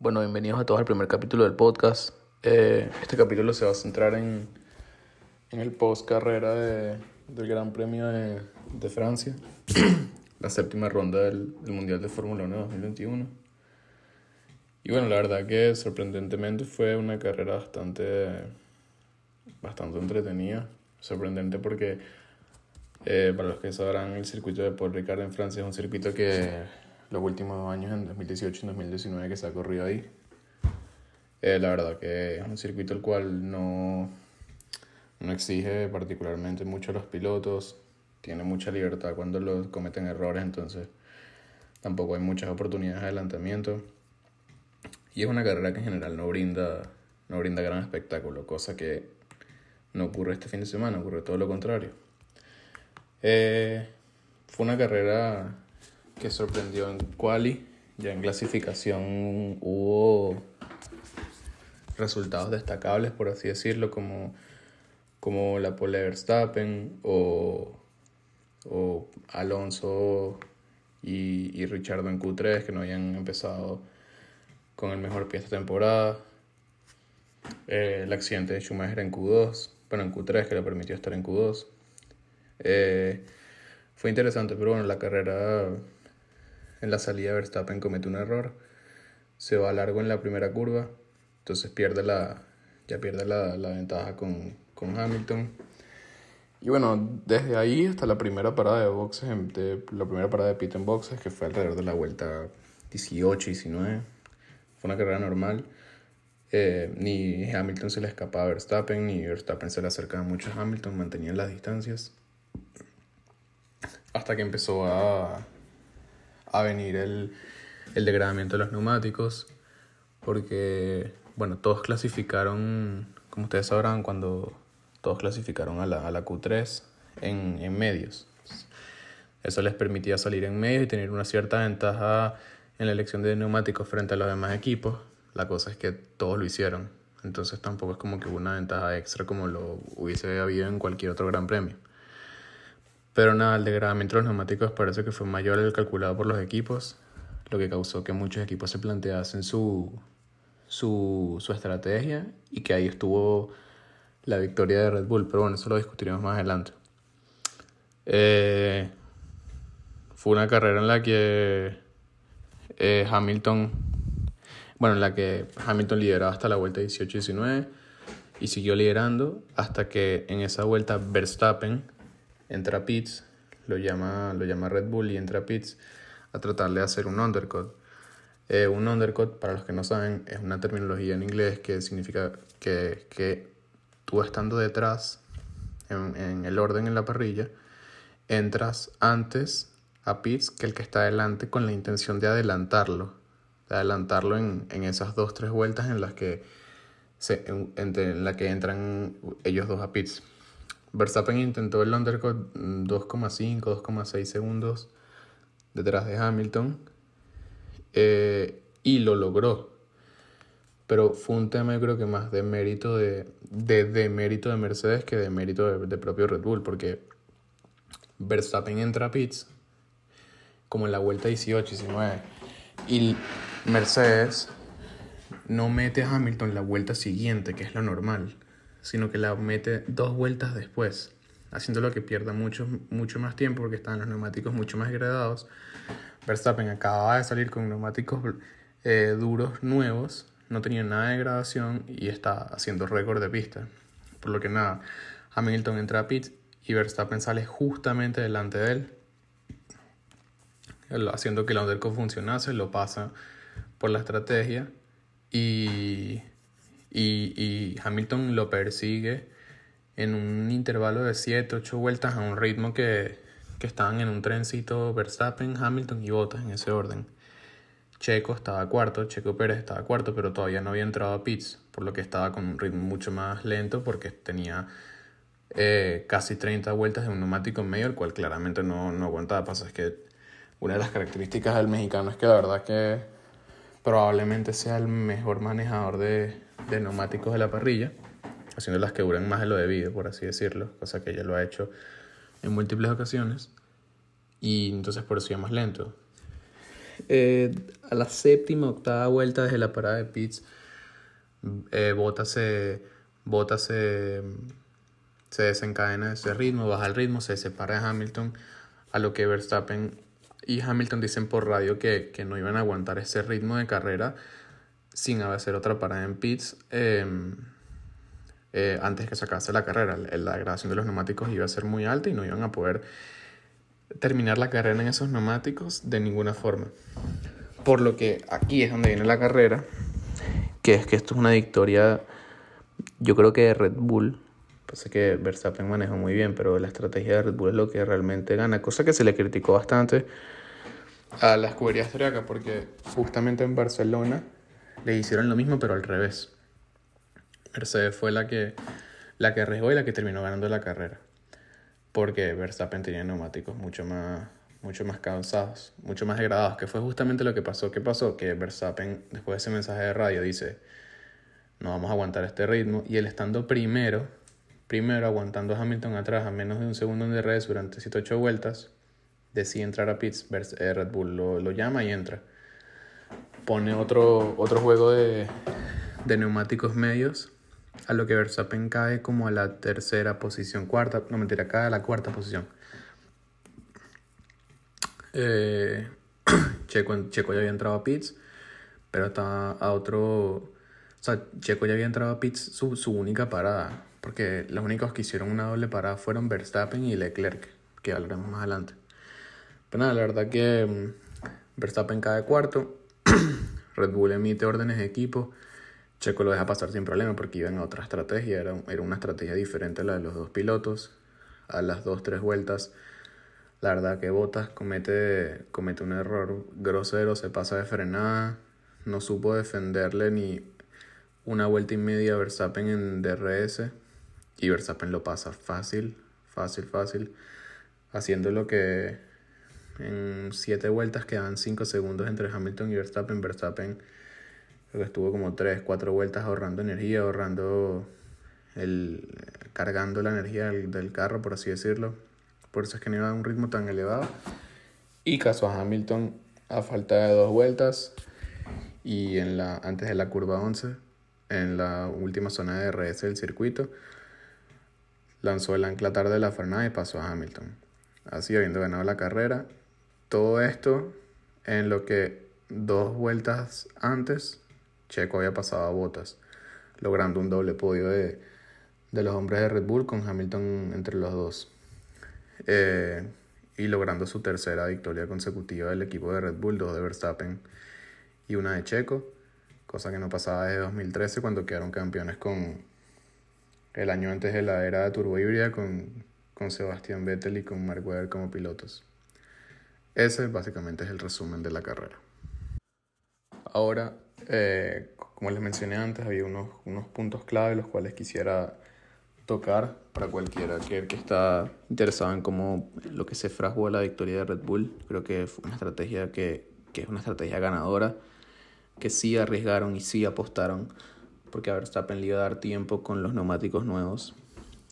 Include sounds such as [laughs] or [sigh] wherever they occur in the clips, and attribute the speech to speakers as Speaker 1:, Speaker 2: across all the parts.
Speaker 1: Bueno, bienvenidos a todos al primer capítulo del podcast. Eh, este capítulo se va a centrar en, en el post carrera de, del Gran Premio de, de Francia, [clears throat] la séptima ronda del, del Mundial de Fórmula 1 2021. Y bueno, la verdad que sorprendentemente fue una carrera bastante, bastante entretenida. Sorprendente porque, eh, para los que sabrán, el circuito de Paul Ricard en Francia es un circuito que los últimos dos años, en 2018 y 2019, que se ha corrido ahí. Eh, la verdad que es un circuito el cual no, no exige particularmente mucho a los pilotos, tiene mucha libertad cuando los cometen errores, entonces tampoco hay muchas oportunidades de adelantamiento. Y es una carrera que en general no brinda, no brinda gran espectáculo, cosa que no ocurre este fin de semana, ocurre todo lo contrario. Eh, fue una carrera que sorprendió en quali, ya en clasificación hubo resultados destacables, por así decirlo, como, como la pole Verstappen o, o Alonso y, y Richardo en Q3, que no habían empezado con el mejor pie esta temporada. El accidente de Schumacher en Q2, bueno, en Q3, que le permitió estar en Q2. Eh, fue interesante, pero bueno, la carrera en la salida Verstappen comete un error, se va largo en la primera curva, entonces pierde la, ya pierde la, la ventaja con, con, Hamilton. Y bueno, desde ahí hasta la primera parada de boxes, de, la primera parada de pit en boxes, que fue alrededor de la vuelta 18, 19, fue una carrera normal. Eh, ni Hamilton se le escapaba a Verstappen, ni Verstappen se le acercaba mucho a Hamilton, mantenían las distancias. Hasta que empezó a, a venir el, el degradamiento de los neumáticos, porque, bueno, todos clasificaron, como ustedes sabrán, cuando todos clasificaron a la, a la Q3 en, en medios. Eso les permitía salir en medio y tener una cierta ventaja en la elección de neumáticos frente a los demás equipos. La cosa es que todos lo hicieron. Entonces tampoco es como que hubo una ventaja extra como lo hubiese habido en cualquier otro gran premio. Pero nada, el degradamiento de los neumáticos parece que fue mayor al calculado por los equipos, lo que causó que muchos equipos se planteasen su, su, su estrategia y que ahí estuvo la victoria de Red Bull. Pero bueno, eso lo discutiremos más adelante. Eh, fue una carrera en la que eh, Hamilton, bueno, en la que Hamilton lideraba hasta la vuelta 18-19 y siguió liderando hasta que en esa vuelta Verstappen entra a pits, lo llama, lo llama Red Bull y entra a pits a tratarle de hacer un undercut. Eh, un undercut, para los que no saben, es una terminología en inglés que significa que, que tú estando detrás, en, en, el orden en la parrilla, entras antes a pits que el que está adelante con la intención de adelantarlo, de adelantarlo en, en esas dos, tres vueltas en las que, se, en, en la que entran ellos dos a pits. Verstappen intentó el undercut 2,5, 2,6 segundos detrás de Hamilton eh, y lo logró. Pero fue un tema yo creo que más de mérito de, de, de mérito de Mercedes que de mérito de, de, propio Red Bull, porque Verstappen entra a pits como en la vuelta 18, 19 y Mercedes no mete a Hamilton la vuelta siguiente, que es lo normal sino que la mete dos vueltas después, haciéndolo que pierda mucho, mucho más tiempo porque están los neumáticos mucho más degradados. Verstappen acababa de salir con neumáticos eh, duros nuevos, no tenía nada de degradación y está haciendo récord de pista. Por lo que nada, Hamilton entra a pit y Verstappen sale justamente delante de él, haciendo que el undercut funcionase, lo pasa por la estrategia y y, y Hamilton lo persigue en un intervalo de 7, 8 vueltas a un ritmo que, que estaban en un trencito Verstappen, Hamilton y Bottas en ese orden. Checo estaba cuarto, Checo Pérez estaba cuarto, pero todavía no había entrado a pits, por lo que estaba con un ritmo mucho más lento porque tenía eh, casi 30 vueltas de un neumático en medio, el cual claramente no, no aguantaba. Pasa es que una de las características del mexicano es que la verdad que probablemente sea el mejor manejador de, de neumáticos de la parrilla, haciendo las que duren más de lo debido, por así decirlo, cosa que ella lo ha hecho en múltiples ocasiones, y entonces por eso iba más lento. eh, a la séptima, octava vuelta desde la parada de pits, eh, se, Bota se, se desencadena ese ritmo, baja el ritmo, se separa de Hamilton, a lo que Verstappen y Hamilton dicen por radio que, que no iban a aguantar ese ritmo de carrera sin hacer otra parada en pits em, eh, antes que se acabase la carrera. La grabación de los neumáticos iba a ser muy alta y no iban a poder terminar la carrera en esos neumáticos de ninguna forma. Por lo que aquí es donde viene la carrera, que es que esto es una victoria, yo creo que de Red Bull. Pasa que Verstappen manejó muy bien, pero la estrategia de Red Bull es lo que realmente gana, cosa que se le criticó bastante a la escudería austriaca, porque justamente en Barcelona le hicieron lo mismo, pero al revés. Mercedes fue la que, la que arriesgó y la que terminó ganando la carrera porque Verstappen tenía neumáticos mucho más, mucho más cansados, mucho más degradados, que fue justamente lo que pasó. ¿Qué pasó? Que Verstappen, después de ese mensaje de radio, dice, no vamos a aguantar este ritmo, y él estando primero, primero aguantando a Hamilton atrás a menos de un segundo en DRS durante 7-8 vueltas, decide entrar a pits, eh, Red Bull lo, lo, llama y entra. Pone otro, otro juego de, de neumáticos medios a lo que Verstappen cae como a la tercera posición, cuarta, no mentira, cae a la cuarta posición. Eh, [clears throat] Checo, Checo ya había entrado a pits, pero está a otro... O sea, Checo ya había entrado a pits su, su única parada, porque los únicos que hicieron una doble parada fueron Verstappen y Leclerc, que hablaremos más adelante. Pero nada, la verdad que mm, Verstappen cae cuarto, [clears throat] Red Bull emite órdenes de equipo, Checo lo deja pasar sin problema porque iba en otra estrategia, era, era una estrategia diferente a la de los dos pilotos. A las dos, tres vueltas, la verdad que Bottas comete, comete un error grosero, se pasa de frenada, no supo defenderle ni una vuelta y media a Verstappen en DRS y Verstappen lo pasa fácil, fácil, fácil, haciendo lo que en siete vueltas quedan cinco segundos entre Hamilton y Verstappen. Verstappen Creo que estuvo como 3, 4 vueltas ahorrando energía, ahorrando el, cargando la energía del, carro, por así decirlo. Por eso es que no iba a un ritmo tan elevado. Y caso a Hamilton a falta de dos vueltas y en la, antes de la curva 11, en la última zona de RS del circuito, lanzó el ancla tarde de la frenada y pasó a Hamilton. Así habiendo ganado la carrera. Todo esto en lo que dos vueltas antes Checo había pasado a Botas, logrando un doble podio de, los hombres de Red Bull con Hamilton entre los dos. Eh, y logrando su tercera victoria consecutiva del equipo de Red Bull, dos de Verstappen y una de Checo, cosa que no pasaba desde 2013 cuando quedaron campeones con el año antes de la era de turbo híbrida con, con Sebastián Vettel y con Mark Webber como pilotos. Ese básicamente es el resumen de la carrera. Ahora eh, como les mencioné antes, había unos, unos puntos clave los cuales quisiera tocar para cualquiera que, que está interesado en cómo lo que se fraguó la victoria de Red Bull. Creo que fue una estrategia que, que es una estrategia ganadora, que sí arriesgaron y sí apostaron, porque a Verstappen le iba a dar tiempo con los neumáticos nuevos,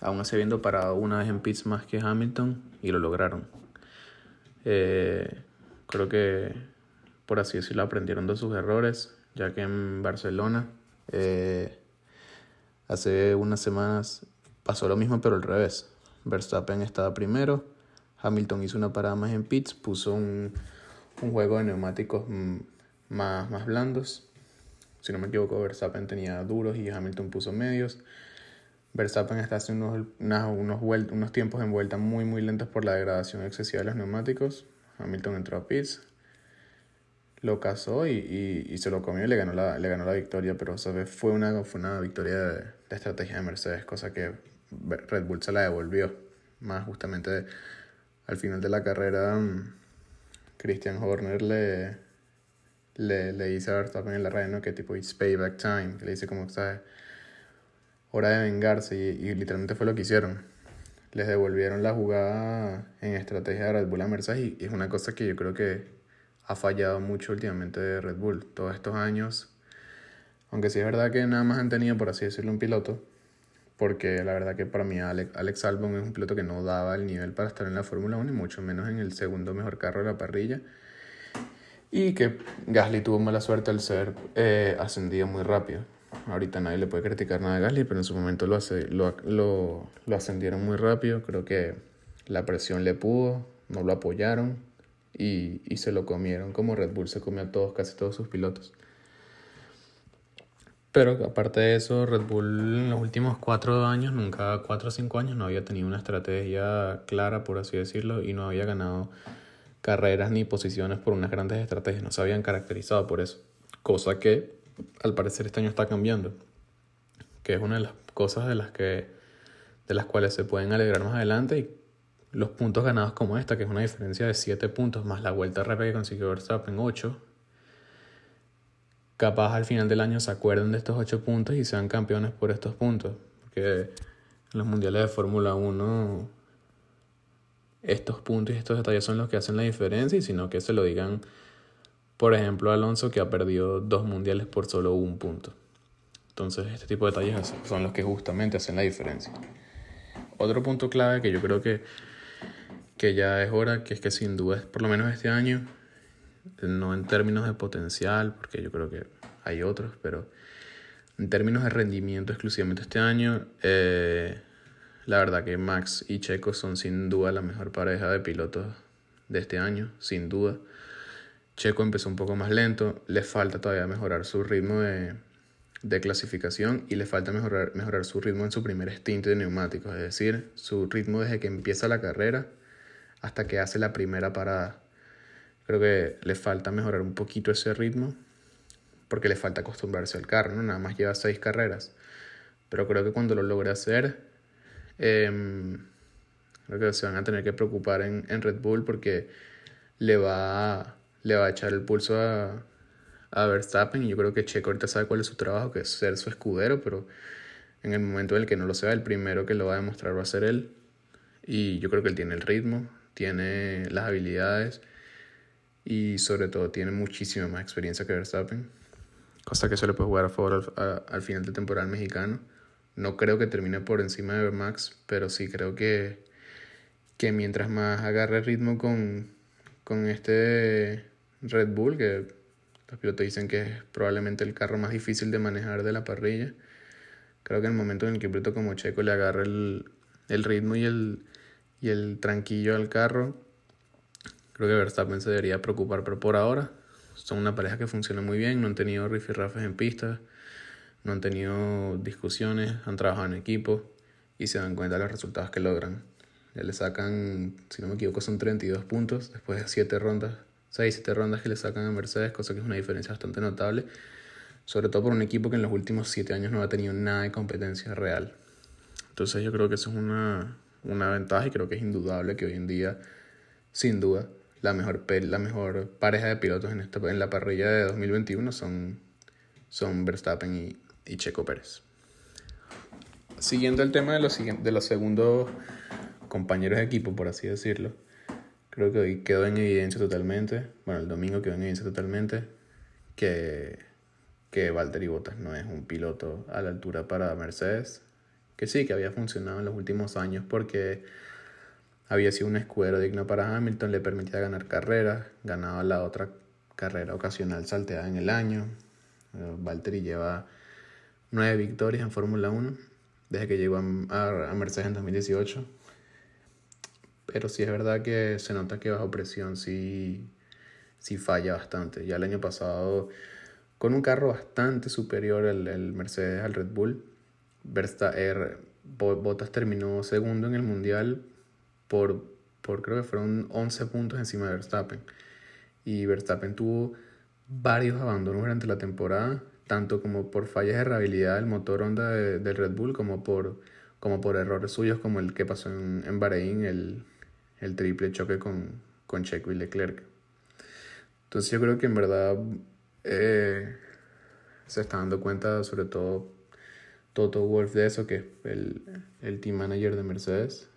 Speaker 1: aún así habiendo parado una vez en pits más que Hamilton, y lo lograron. Eh, creo que, por así decirlo, aprendieron de sus errores ya que en Barcelona eh, hace unas semanas pasó lo mismo, pero al revés. Verstappen estaba primero, Hamilton hizo una parada más en pits, puso un, juego de neumáticos mm, más, más blandos. Si no me equivoco, Verstappen tenía duros y Hamilton puso medios. Verstappen está haciendo unos, unos, tiempos en vuelta muy muy lentos por la degradación excesiva de los neumáticos. Hamilton entró a pits, lo cazó y, y, se lo comió y le ganó la, le ganó la victoria, pero ¿sabes? Fue, una, fue una victoria de, estrategia de Mercedes, cosa que Red Bull se la devolvió. Más justamente al final de la carrera, mm, Christian Horner le, le, le dice a Verstappen en la radio ¿no? que tipo, it's payback time, que le dice como, ¿sabes? Hora de vengarse y, literalmente fue lo que hicieron. Les devolvieron la jugada en estrategia de Red Bull a Mercedes y es una cosa que yo creo que ha fallado mucho últimamente de Red Bull todos estos años. Aunque sí es verdad que nada más han tenido, por así decirlo, un piloto. Porque la verdad que para mí Alex, Albon es un piloto que no daba el nivel para estar en la Fórmula 1 y mucho menos en el segundo mejor carro de la parrilla. Y que Gasly tuvo mala suerte al ser eh, ascendido muy rápido. Ahorita nadie le puede criticar nada a Gasly, pero en su momento lo, hace, lo, lo, lo ascendieron muy rápido. Creo que la presión le pudo, no lo apoyaron y, y se lo comieron como Red Bull se comió a todos, casi todos sus pilotos. Pero aparte de eso, Red Bull en los últimos cuatro años, nunca cuatro o cinco años, no había tenido una estrategia clara, por así decirlo, y no había ganado carreras ni posiciones por unas grandes estrategias, no se habían caracterizado por eso. Cosa que al parecer este año está cambiando, que es una de las cosas de las que de las cuales se pueden alegrar más adelante y los puntos ganados como esta, que es una diferencia de 7 puntos, más la vuelta RP que consiguió Verstappen 8, capaz al final del año se acuerden de estos 8 puntos y sean campeones por estos puntos. Porque en los mundiales de Fórmula 1 estos puntos y estos detalles son los que hacen la diferencia y sino que se lo digan, por ejemplo, Alonso que ha perdido dos mundiales por solo un punto. Entonces este tipo de detalles son los que justamente hacen la diferencia. Otro punto clave que yo creo que, que ya es hora, que es que sin duda, por lo menos este año, no en términos de potencial, porque yo creo que hay otros, pero en términos de rendimiento exclusivamente este año, eh, la verdad que Max y Checo son sin duda la mejor pareja de pilotos de este año, sin duda. Checo empezó un poco más lento, le falta todavía mejorar su ritmo de, clasificación y le falta mejorar, mejorar su ritmo en su primer stint de neumáticos, es decir, su ritmo desde que empieza la carrera hasta que hace la primera parada. Creo que le falta mejorar un poquito ese ritmo porque le falta acostumbrarse al carro, ¿no? Nada más lleva seis carreras. Pero creo que cuando lo logre hacer, eh, creo que se van a tener que preocupar en, en Red Bull porque le va, le va a echar el pulso a, a Verstappen y yo creo que Checo ahorita sabe cuál es su trabajo, que es ser su escudero, pero en el momento en el que no lo sea, el primero que lo va a demostrar va a ser él. Y yo creo que él tiene el ritmo, tiene las habilidades y sobre todo tiene muchísima más experiencia que Verstappen, cosa que se le puede jugar a favor al, final del temporal mexicano. No creo que termine por encima de Max, pero sí creo que, que mientras más agarre ritmo con, con este Red Bull, que los pilotos dicen que es probablemente el carro más difícil de manejar de la parrilla, creo que en el momento en el que un piloto como Checo le agarre el, el ritmo y el, y el tranquillo al carro, Creo que Verstappen se debería preocupar, pero por ahora son una pareja que funciona muy bien, no han tenido rifirrafes en pista, no han tenido discusiones, han trabajado en equipo y se dan cuenta de los resultados que logran. Ya le sacan, si no me equivoco, son 32 puntos después de 7 rondas, 6, 7 rondas que le sacan a Mercedes, cosa que es una diferencia bastante notable, sobre todo por un equipo que en los últimos 7 años no ha tenido nada de competencia real. Entonces yo creo que eso es una, una ventaja y creo que es indudable que hoy en día, sin duda, la mejor, la mejor pareja de pilotos en, esta, en la parrilla de 2021 son, son Verstappen y, y Checo Pérez. Siguiendo el tema de los, de los segundos compañeros de equipo, por así decirlo, creo que hoy quedó en evidencia totalmente, bueno, el domingo quedó en evidencia totalmente, que, que Valtteri Bottas no es un piloto a la altura para Mercedes, que sí, que había funcionado en los últimos años porque había sido un escudero digno para Hamilton, le permitía ganar carreras, ganaba la otra carrera ocasional salteada en el año. Valtteri lleva nueve victorias en Fórmula 1 desde que llegó a, Mercedes en 2018. Pero sí es verdad que se nota que bajo presión sí, sí falla bastante. Ya el año pasado, con un carro bastante superior el Mercedes al Red Bull, Verstappen, Bottas terminó segundo en el Mundial por, por creo que fueron 11 puntos encima de Verstappen. Y Verstappen tuvo varios abandonos durante la temporada, tanto como por fallas de rehabilidad del motor Honda de, del Red Bull, como por, como por errores suyos, como el que pasó en, en Bahrein, el, el triple choque con, con Checo y Leclerc. Entonces yo creo que en verdad eh, se está dando cuenta, sobre todo Toto Wolf, de eso, que es el, el team manager de Mercedes,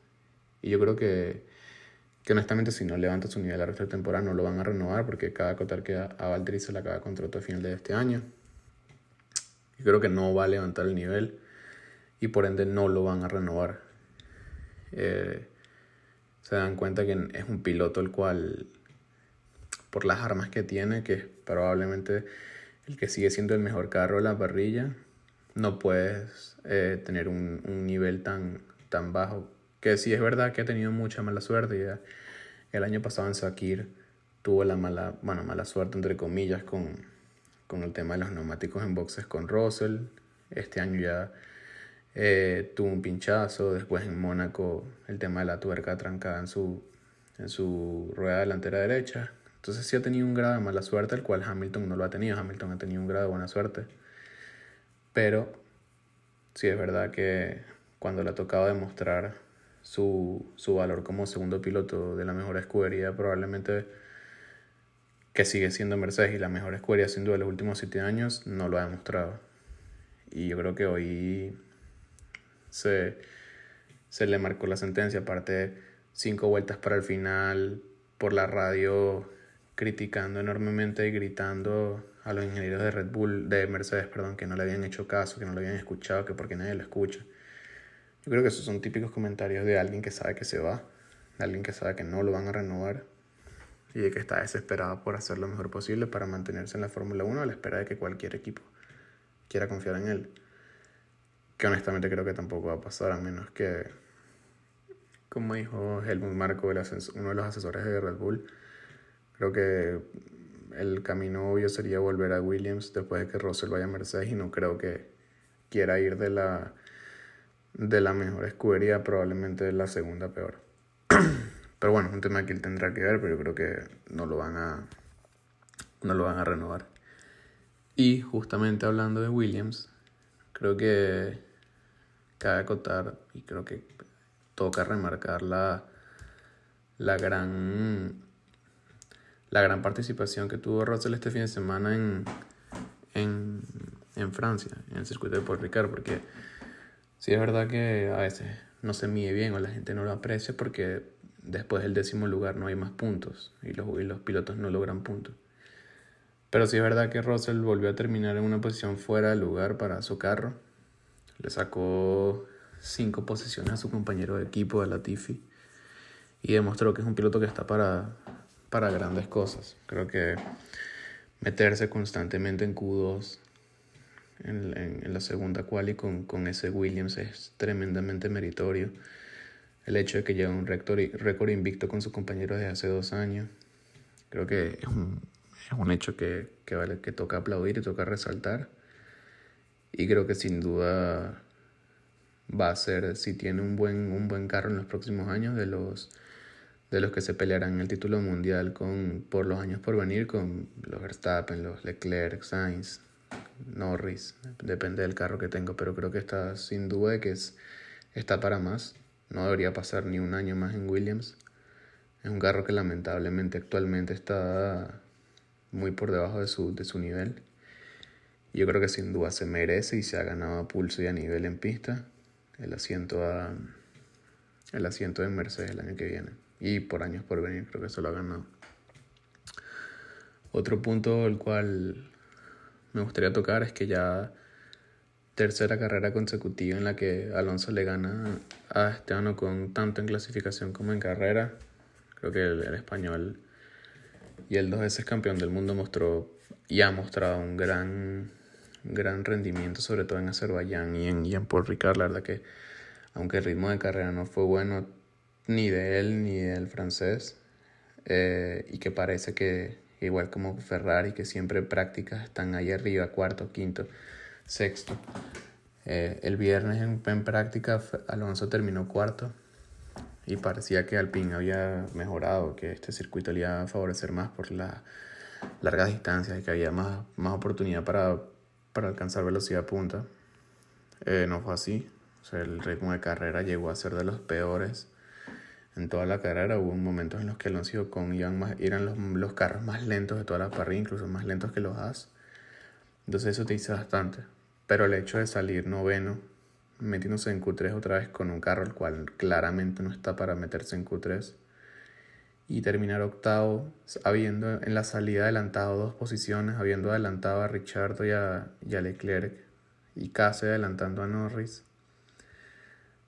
Speaker 1: y yo creo que, que honestamente si no levanta su nivel a resto de temporada no lo van a renovar porque cada acotar que a, a Valtteri se le acaba contrato a final de este año. Y creo que no va a levantar el nivel y por ende no lo van a renovar. Eh, se dan cuenta que es un piloto el cual por las armas que tiene, que es probablemente el que sigue siendo el mejor carro de la parrilla, no puedes eh, tener un, un, nivel tan, tan bajo. Que sí es verdad que ha tenido mucha mala suerte. Ya el año pasado en Sakir tuvo la mala, bueno, mala suerte entre comillas con, con el tema de los neumáticos en boxes con Russell. Este año ya eh, tuvo un pinchazo. Después en Mónaco el tema de la tuerca trancada en su, en su rueda delantera derecha. Entonces sí ha tenido un grado de mala suerte, el cual Hamilton no lo ha tenido. Hamilton ha tenido un grado de buena suerte. Pero sí es verdad que cuando le ha tocado demostrar su, su valor como segundo piloto de la mejor escudería, probablemente que sigue siendo Mercedes y la mejor escudería sin duda de los últimos siete años, no lo ha demostrado. Y yo creo que hoy se, se le marcó la sentencia, aparte cinco vueltas para el final, por la radio criticando enormemente y gritando a los ingenieros de Red Bull, de Mercedes, perdón, que no le habían hecho caso, que no lo habían escuchado, que porque nadie lo escucha. Yo creo que esos son típicos comentarios de alguien que sabe que se va, de alguien que sabe que no lo van a renovar y de que está desesperado por hacer lo mejor posible para mantenerse en la Fórmula 1 a la espera de que cualquier equipo quiera confiar en él. Que honestamente creo que tampoco va a pasar, a menos que, como dijo Helmut Marko, uno de los asesores de Red Bull, creo que el camino obvio sería volver a Williams después de que Russell vaya a Mercedes y no creo que quiera ir de la, de la mejor escudería, probablemente de la segunda peor. [clears throat] Pero bueno, un tema que él tendrá que ver, pero yo creo que no lo van a, no lo van a renovar. Y justamente hablando de Williams, creo que cabe acotar y creo que toca remarcar la, la gran la gran participación que tuvo Russell este fin de semana en, en, en Francia, en el circuito de Paul Ricard, porque sí es verdad que a veces no se mide bien o la gente no lo aprecia porque después del décimo lugar no hay más puntos y los, y los pilotos no logran puntos. Pero sí es verdad que Russell volvió a terminar en una posición fuera de lugar para su carro. Le sacó cinco posiciones a su compañero de equipo de Latifi y demostró que es un piloto que está para, para grandes cosas. Creo que meterse constantemente en Q2 en, en, la segunda quali con, con ese Williams es tremendamente meritorio el hecho de que lleve un récord invicto con su compañero de hace dos años. Creo que es un, es un hecho que, que, vale, que toca aplaudir y toca resaltar. Y creo que sin duda va a ser, si tiene un buen, un buen carro en los próximos años, de los, de los que se pelearán el título mundial con, por los años por venir, con los Verstappen, los Leclerc, Sainz, Norris, depende del carro que tengo, pero creo que está sin duda que es, está para más. No debería pasar ni un año más en Williams. Es un carro que lamentablemente actualmente está muy por debajo de su, de su nivel. Yo creo que sin duda se merece y se ha ganado a pulso y a nivel en pista el asiento a el asiento de Mercedes el año que viene y por años por venir creo que se lo ha ganado. Otro punto el cual me gustaría tocar es que ya tercera carrera consecutiva en la que Alonso le gana a Esteban Ocon tanto en clasificación como en carrera. Creo que el, español y el dos veces campeón del mundo mostró y ha mostrado un gran, gran rendimiento, sobre todo en Azerbaiyán y en, y en Paul Ricard. La verdad que, aunque el ritmo de carrera no fue bueno ni de él ni del francés, eh, y que parece que, igual como Ferrari, que siempre prácticas están ahí arriba, cuarto, quinto sexto. Eh, el viernes en, en, práctica Alonso terminó cuarto y parecía que Alpine había mejorado, que este circuito le iba a favorecer más por las largas distancias y que había más, más oportunidad para, para alcanzar velocidad punta. Eh, no fue así. O sea, el ritmo de carrera llegó a ser de los peores en toda la carrera. Hubo momentos en los que Alonso y Ocon más, eran los, los carros más lentos de toda la parrilla, incluso más lentos que los Haas. Entonces eso te dice bastante. Pero el hecho de salir noveno, metiéndose en Q3 otra vez con un carro el cual claramente no está para meterse en Q3, y terminar octavo, habiendo en la salida adelantado dos posiciones, habiendo adelantado a Richard y a, Leclerc, y casi adelantando a Norris.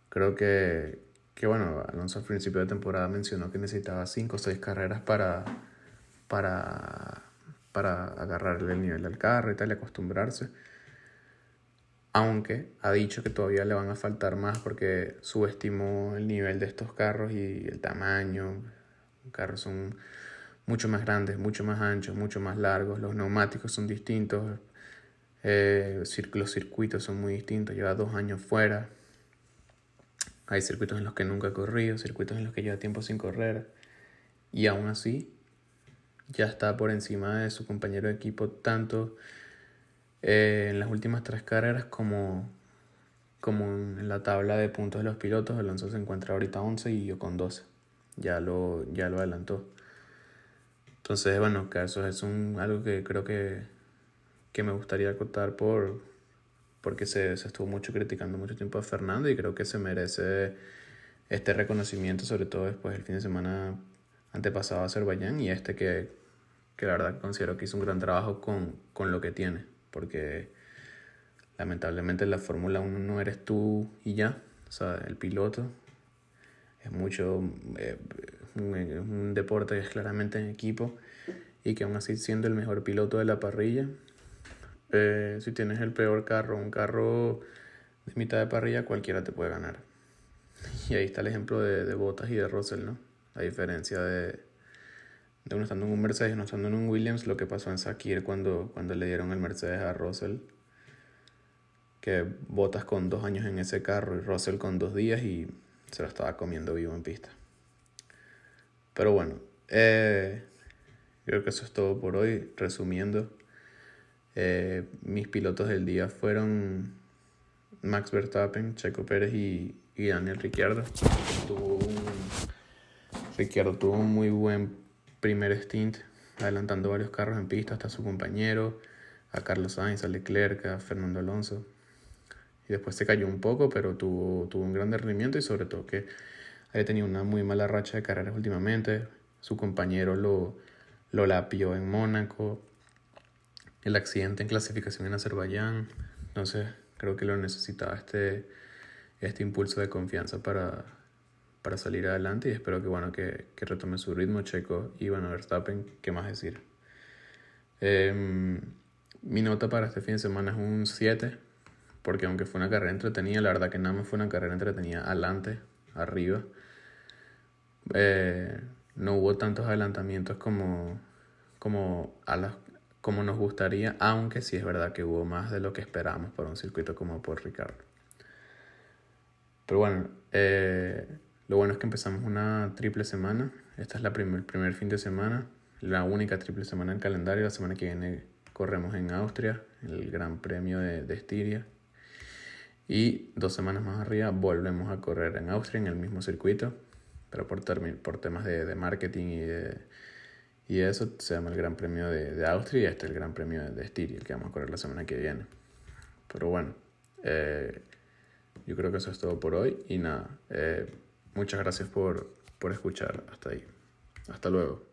Speaker 1: Creo que, que, bueno, Alonso al principio de temporada mencionó que necesitaba 5 o 6 carreras para, para, para agarrarle el nivel del carro y tal, y acostumbrarse. Aunque ha dicho que todavía le van a faltar más porque subestimó el nivel de estos carros y el tamaño. Carros son mucho más grandes, mucho más anchos, mucho más largos. Los neumáticos son distintos. Eh, los circuitos son muy distintos. Lleva dos años fuera. Hay circuitos en los que nunca ha corrido, circuitos en los que lleva tiempo sin correr. Y aún así, ya está por encima de su compañero de equipo tanto eh, en las últimas tres carreras como, como en la tabla de puntos de los pilotos. Alonso se encuentra ahorita 11 y yo con 12. Ya lo, ya lo adelantó. Entonces, bueno, eso es un, algo que creo que, que me gustaría acotar por, porque se, se, estuvo mucho criticando mucho tiempo a Fernando y creo que se merece este reconocimiento, sobre todo después del fin de semana antepasado a Azerbaiyán y este que, que la verdad considero que hizo un gran trabajo con, con lo que tiene, porque lamentablemente la Fórmula 1 no eres tú y ya, o sea, el piloto es mucho, eh, un, deporte que es claramente en equipo y que aún así siendo el mejor piloto de la parrilla, eh, si tienes el peor carro, un carro de mitad de parrilla, cualquiera te puede ganar. [laughs] Y ahí está el ejemplo de, de Bottas y de Russell, ¿no? La diferencia de, de uno estando en un Mercedes y uno estando en un Williams, lo que pasó en Sakir cuando, cuando le dieron el Mercedes a Russell. Que Bottas con dos años en ese carro y Russell con dos días y se lo estaba comiendo vivo en pista. Pero bueno, eh, creo que eso es todo por hoy. Resumiendo, eh, mis pilotos del día fueron Max Verstappen, Checo Pérez y, y Daniel Ricciardo. Tuvo un, Ricciardo tuvo un muy buen primer stint, adelantando varios carros en pista hasta su compañero, a Carlos Sainz, a Leclerc, a Fernando Alonso. Después se cayó un poco, pero tuvo, tuvo un gran rendimiento y sobre todo que había tenido una muy mala racha de carreras últimamente. Su compañero lo, lo lapió en Mónaco. El accidente en clasificación en Azerbaiyán. Entonces creo que lo necesitaba este, este impulso de confianza para, para salir adelante y espero que, bueno, que, que retome su ritmo Checo y bueno, Verstappen, ¿qué más decir? Eh, mi nota para este fin de semana es un 7 porque aunque fue una carrera entretenida, la verdad que nada más fue una carrera entretenida adelante, arriba. Eh, no hubo tantos adelantamientos como, como, a las, como nos gustaría, aunque sí es verdad que hubo más de lo que esperábamos para un circuito como por Ricardo. Pero bueno, eh, lo bueno es que empezamos una triple semana. Esta es la primer, primer fin de semana, la única triple semana en calendario. La semana que viene corremos en Austria, el Gran Premio de, de Estiria, y dos semanas más arriba volvemos a correr en Austria en el mismo circuito, pero por, por temas de, de marketing y, de, y eso se llama el Gran Premio de, de Austria y este es el Gran Premio de, de Estiria, el que vamos a correr la semana que viene. Pero bueno, eh, yo creo que eso es todo por hoy y nada, eh, muchas gracias por, por escuchar hasta ahí. Hasta luego.